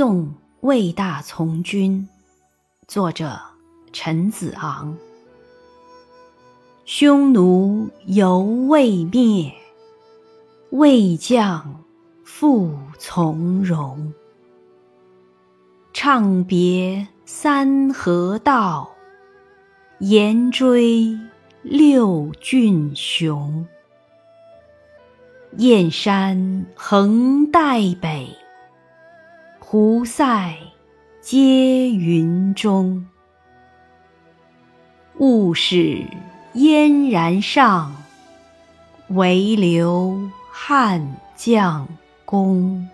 送魏大从军，作者陈子昂。匈奴犹未灭，魏将复从戎。唱别三河道，延追六郡雄。燕山横带北。胡塞接云中，物是燕然上，唯留汉将功。